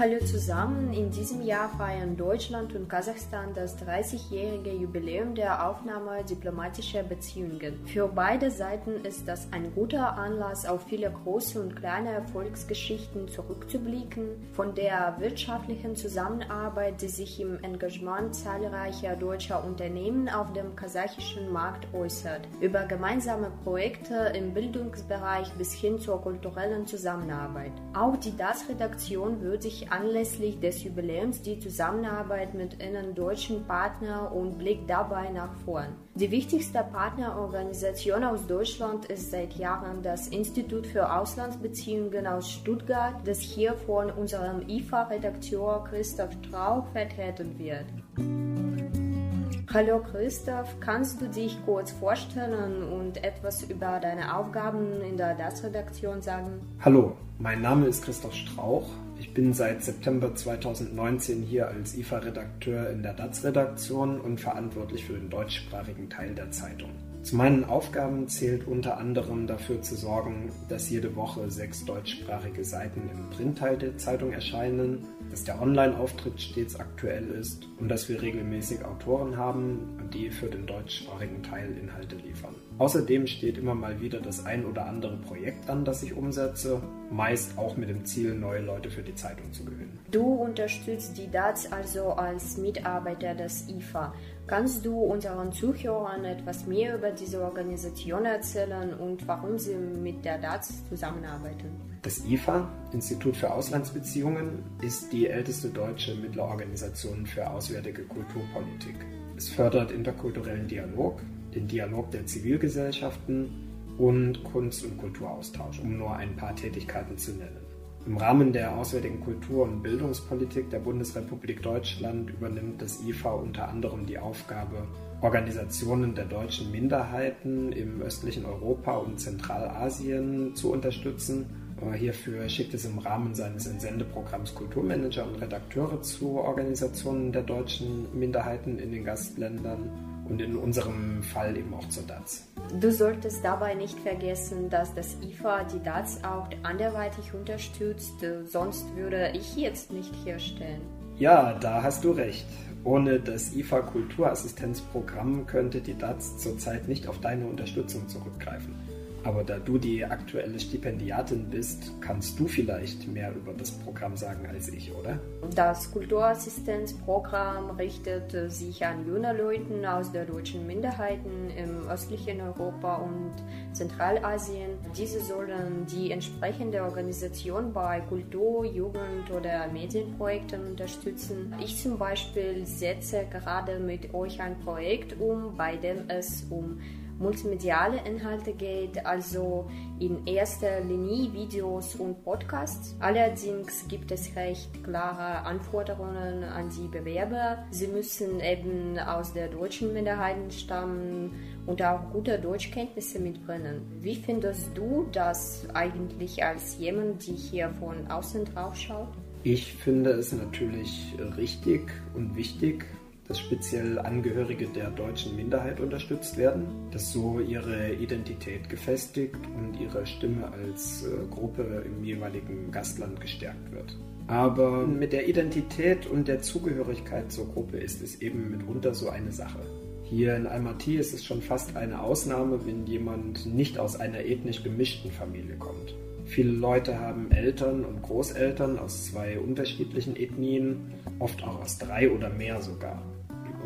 Hallo zusammen. In diesem Jahr feiern Deutschland und Kasachstan das 30-jährige Jubiläum der Aufnahme diplomatischer Beziehungen. Für beide Seiten ist das ein guter Anlass, auf viele große und kleine Erfolgsgeschichten zurückzublicken, von der wirtschaftlichen Zusammenarbeit, die sich im Engagement zahlreicher deutscher Unternehmen auf dem kasachischen Markt äußert, über gemeinsame Projekte im Bildungsbereich bis hin zur kulturellen Zusammenarbeit. Auch die DAS-Redaktion wird sich anlässlich des Jubiläums die Zusammenarbeit mit ihren deutschen Partnern und blickt dabei nach vorn. Die wichtigste Partnerorganisation aus Deutschland ist seit Jahren das Institut für Auslandsbeziehungen aus Stuttgart, das hier von unserem IFA-Redakteur Christoph Strauch vertreten wird. Hallo Christoph, kannst du dich kurz vorstellen und etwas über deine Aufgaben in der DAS-Redaktion sagen? Hallo, mein Name ist Christoph Strauch. Ich bin seit September 2019 hier als IFA-Redakteur in der DATS-Redaktion und verantwortlich für den deutschsprachigen Teil der Zeitung. Zu meinen Aufgaben zählt unter anderem dafür zu sorgen, dass jede Woche sechs deutschsprachige Seiten im Printteil der Zeitung erscheinen, dass der Online-Auftritt stets aktuell ist und dass wir regelmäßig Autoren haben, die für den deutschsprachigen Teil Inhalte liefern. Außerdem steht immer mal wieder das ein oder andere Projekt an, das ich umsetze, meist auch mit dem Ziel, neue Leute für die Zeitung zu gewinnen. Du unterstützt die DATS also als Mitarbeiter des IFA. Kannst du unseren Zuhörern etwas mehr über diese Organisation erzählen und warum sie mit der DATS zusammenarbeiten? Das IFA, Institut für Auslandsbeziehungen, ist die älteste deutsche Mittlerorganisation für auswärtige Kulturpolitik. Es fördert interkulturellen Dialog, den Dialog der Zivilgesellschaften und Kunst- und Kulturaustausch, um nur ein paar Tätigkeiten zu nennen. Im Rahmen der auswärtigen Kultur- und Bildungspolitik der Bundesrepublik Deutschland übernimmt das IFA unter anderem die Aufgabe, Organisationen der deutschen Minderheiten im östlichen Europa und Zentralasien zu unterstützen. Hierfür schickt es im Rahmen seines Entsendeprogramms Kulturmanager und Redakteure zu Organisationen der deutschen Minderheiten in den Gastländern und in unserem Fall eben auch zur DATS. Du solltest dabei nicht vergessen, dass das IFA die DATS auch anderweitig unterstützt, sonst würde ich jetzt nicht herstellen. Ja, da hast du recht. Ohne das IFA Kulturassistenzprogramm könnte die DATS zurzeit nicht auf deine Unterstützung zurückgreifen. Aber da du die aktuelle Stipendiatin bist, kannst du vielleicht mehr über das Programm sagen als ich, oder? Das Kulturassistenzprogramm richtet sich an junge Leute aus der deutschen Minderheiten im östlichen Europa und Zentralasien. Diese sollen die entsprechende Organisation bei Kultur, Jugend oder Medienprojekten unterstützen. Ich zum Beispiel setze gerade mit euch ein Projekt um, bei dem es um multimediale Inhalte geht, also in erster Linie Videos und Podcasts. Allerdings gibt es recht klare Anforderungen an die Bewerber. Sie müssen eben aus der deutschen Minderheiten stammen und auch gute Deutschkenntnisse mitbringen. Wie findest du das eigentlich als jemand, der hier von außen drauf schaut? Ich finde es natürlich richtig und wichtig, dass speziell Angehörige der deutschen Minderheit unterstützt werden, dass so ihre Identität gefestigt und ihre Stimme als äh, Gruppe im jeweiligen Gastland gestärkt wird. Aber mit der Identität und der Zugehörigkeit zur Gruppe ist es eben mitunter so eine Sache. Hier in Almaty ist es schon fast eine Ausnahme, wenn jemand nicht aus einer ethnisch gemischten Familie kommt. Viele Leute haben Eltern und Großeltern aus zwei unterschiedlichen Ethnien, oft auch aus drei oder mehr sogar.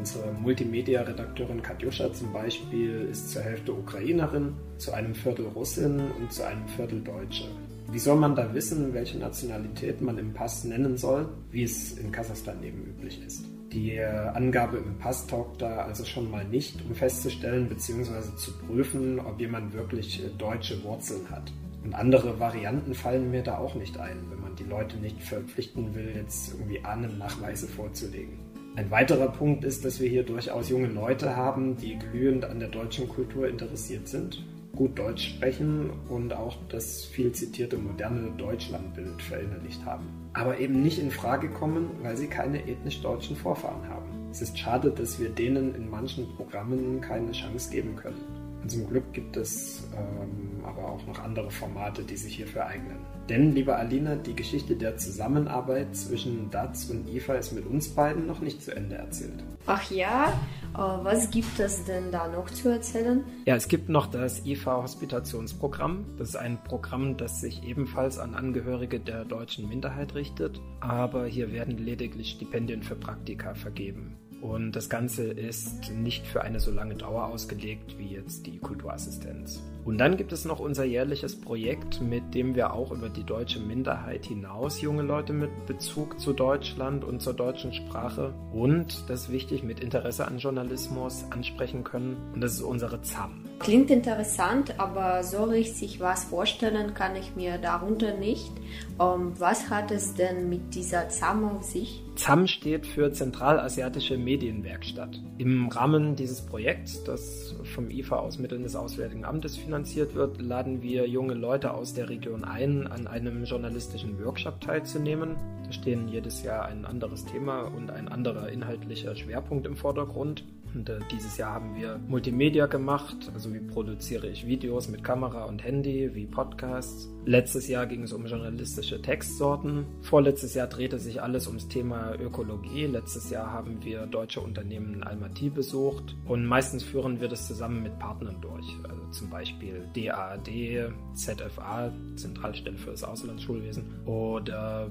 Unsere Multimedia-Redakteurin Katjuscha zum Beispiel ist zur Hälfte Ukrainerin, zu einem Viertel Russin und zu einem Viertel Deutsche. Wie soll man da wissen, welche Nationalität man im Pass nennen soll, wie es in Kasachstan eben üblich ist? Die Angabe im Pass taugt da also schon mal nicht, um festzustellen bzw. zu prüfen, ob jemand wirklich deutsche Wurzeln hat. Und andere Varianten fallen mir da auch nicht ein, wenn man die Leute nicht verpflichten will, jetzt irgendwie Ahnennachweise vorzulegen. Ein weiterer Punkt ist, dass wir hier durchaus junge Leute haben, die glühend an der deutschen Kultur interessiert sind, gut Deutsch sprechen und auch das viel zitierte moderne Deutschlandbild verinnerlicht haben. Aber eben nicht in Frage kommen, weil sie keine ethnisch deutschen Vorfahren haben. Es ist schade, dass wir denen in manchen Programmen keine Chance geben können. Und zum Glück gibt es ähm, aber auch noch andere Formate, die sich hierfür eignen. Denn, liebe Alina, die Geschichte der Zusammenarbeit zwischen DATS und IFA ist mit uns beiden noch nicht zu Ende erzählt. Ach ja, äh, was gibt es denn da noch zu erzählen? Ja, es gibt noch das IFA-Hospitationsprogramm. Das ist ein Programm, das sich ebenfalls an Angehörige der deutschen Minderheit richtet, aber hier werden lediglich Stipendien für Praktika vergeben. Und das Ganze ist nicht für eine so lange Dauer ausgelegt wie jetzt die Kulturassistenz. Und dann gibt es noch unser jährliches Projekt, mit dem wir auch über die deutsche Minderheit hinaus junge Leute mit Bezug zu Deutschland und zur deutschen Sprache und, das ist wichtig, mit Interesse an Journalismus ansprechen können. Und das ist unsere ZAM. Klingt interessant, aber so richtig was vorstellen kann ich mir darunter nicht. Um, ähm, was hat es denn mit dieser ZAM auf sich? ZAM steht für Zentralasiatische Medienwerkstatt. Im Rahmen dieses Projekts, das vom IFA aus Mitteln des Auswärtigen Amtes finanziert wird, laden wir junge Leute aus der Region ein, an einem journalistischen Workshop teilzunehmen. Da stehen jedes Jahr ein anderes Thema und ein anderer inhaltlicher Schwerpunkt im Vordergrund. Und äh, dieses Jahr haben wir Multimedia gemacht, also wie produziere ich Videos mit Kamera und Handy, wie Podcasts. Letztes Jahr ging es um journalistische Textsorten. Vorletztes Jahr drehte sich alles ums Thema Ökologie. Letztes Jahr haben wir deutsche Unternehmen in Almaty besucht und meistens führen wir das zusammen mit Partnern durch. Also zum Beispiel DAAD, ZFA, Zentralstelle für das Auslandsschulwesen oder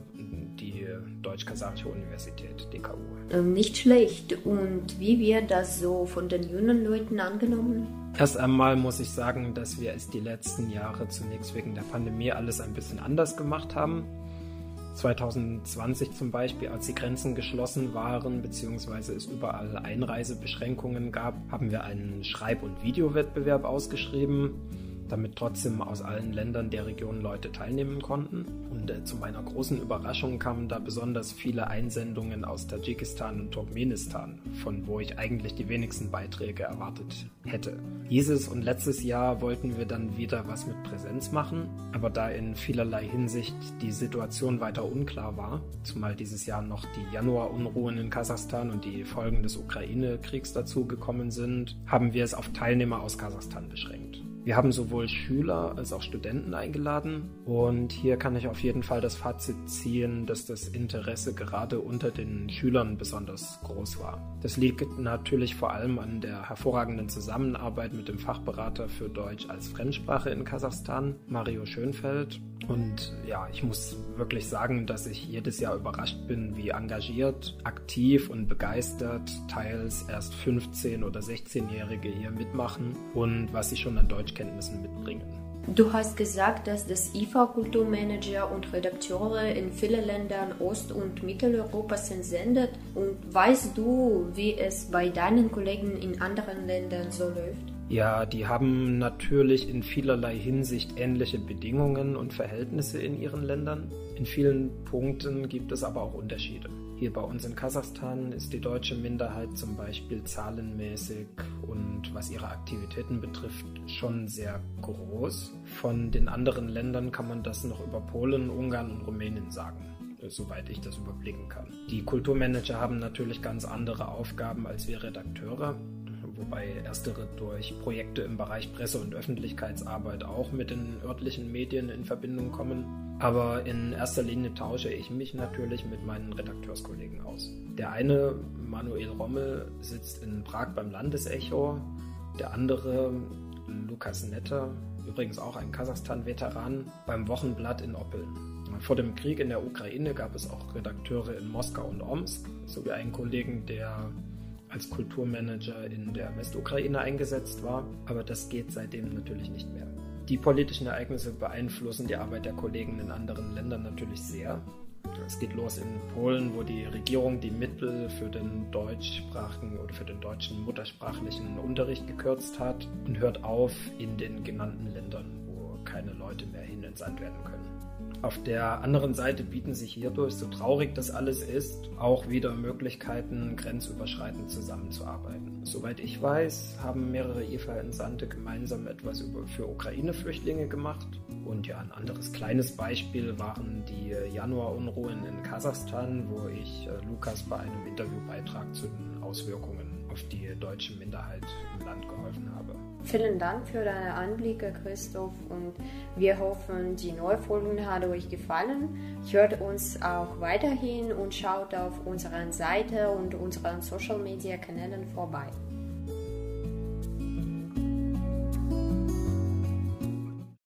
die Deutsch-Kasachische Universität, DKU. Ähm, nicht schlecht. Und wie wird das so von den jungen Leuten angenommen? Erst einmal muss ich sagen, dass wir es die letzten Jahre zunächst wegen der Pandemie alles ein bisschen anders gemacht haben. 2020 zum Beispiel, als die Grenzen geschlossen waren, beziehungsweise es überall Einreisebeschränkungen gab, haben wir einen Schreib- und Videowettbewerb ausgeschrieben damit trotzdem aus allen Ländern der Region Leute teilnehmen konnten. Und äh, zu meiner großen Überraschung kamen da besonders viele Einsendungen aus Tadschikistan und Turkmenistan, von wo ich eigentlich die wenigsten Beiträge erwartet hätte. Dieses und letztes Jahr wollten wir dann wieder was mit Präsenz machen, aber da in vielerlei Hinsicht die Situation weiter unklar war, zumal dieses Jahr noch die Januarunruhen in Kasachstan und die Folgen des Ukraine-Kriegs dazu gekommen sind, haben wir es auf Teilnehmer aus Kasachstan beschränkt. Wir haben sowohl Schüler als auch Studenten eingeladen und hier kann ich auf jeden Fall das Fazit ziehen, dass das Interesse gerade unter den Schülern besonders groß war. Das liegt natürlich vor allem an der hervorragenden Zusammenarbeit mit dem Fachberater für Deutsch als Fremdsprache in Kasachstan, Mario Schönfeld. Und ja, ich muss wirklich sagen, dass ich jedes Jahr überrascht bin, wie engagiert, aktiv und begeistert teils erst 15- oder 16-Jährige hier mitmachen und was sie schon an Deutsch Deutschkenntnissen mitbringen. Du hast gesagt, dass das IFA Kulturmanager und Redakteure in vielen Ländern Ost- und Mitteleuropas entsendet. Und weißt du, wie es bei deinen Kollegen in anderen Ländern so läuft? Ja, die haben natürlich in vielerlei Hinsicht ähnliche Bedingungen und Verhältnisse in ihren Ländern. In vielen Punkten gibt es aber auch Unterschiede. Hier bei uns in Kasachstan ist die deutsche Minderheit zum Beispiel zahlenmäßig und was ihre Aktivitäten betrifft schon sehr groß. Von den anderen Ländern kann man das noch über Polen, Ungarn und Rumänien sagen soweit ich das überblicken kann. Die Kulturmanager haben natürlich ganz andere Aufgaben als wir Redakteure wobei erstere durch Projekte im Bereich Presse- und Öffentlichkeitsarbeit auch mit den örtlichen Medien in Verbindung kommen. Aber in erster Linie tausche ich mich natürlich mit meinen Redakteurskollegen aus. Der eine, Manuel Rommel, sitzt in Prag beim Landesecho, der andere, Lukas Netter, übrigens auch ein Kasachstan-Veteran, beim Wochenblatt in Oppeln. Vor dem Krieg in der Ukraine gab es auch Redakteure in Moskau und Omsk, sowie einen Kollegen, der als Kulturmanager in der Westukraine eingesetzt war, aber das geht seitdem natürlich nicht mehr. Die politischen Ereignisse beeinflussen die Arbeit der Kollegen in anderen Ländern natürlich sehr. Es geht los in Polen, wo die Regierung die Mittel für den deutschsprachigen oder für den deutschen muttersprachlichen Unterricht gekürzt hat und hört auf in den genannten Ländern, wo keine Leute mehr hin entsandt werden können. Auf der anderen Seite bieten sich hierdurch, so traurig das alles ist, auch wieder Möglichkeiten, grenzüberschreitend zusammenzuarbeiten. Soweit ich weiß, haben mehrere IFA-Entsandte gemeinsam etwas für Ukraine-Flüchtlinge gemacht. Und ja, ein anderes kleines Beispiel waren die Januarunruhen in Kasachstan, wo ich äh, Lukas bei einem Interviewbeitrag zu den Auswirkungen auf die deutsche Minderheit im Land geholfen habe. Vielen Dank für deine Anblicke, Christoph, und wir hoffen, die neue Folge hat euch gefallen. Hört uns auch weiterhin und schaut auf unserer Seite und unseren Social Media Kanälen vorbei.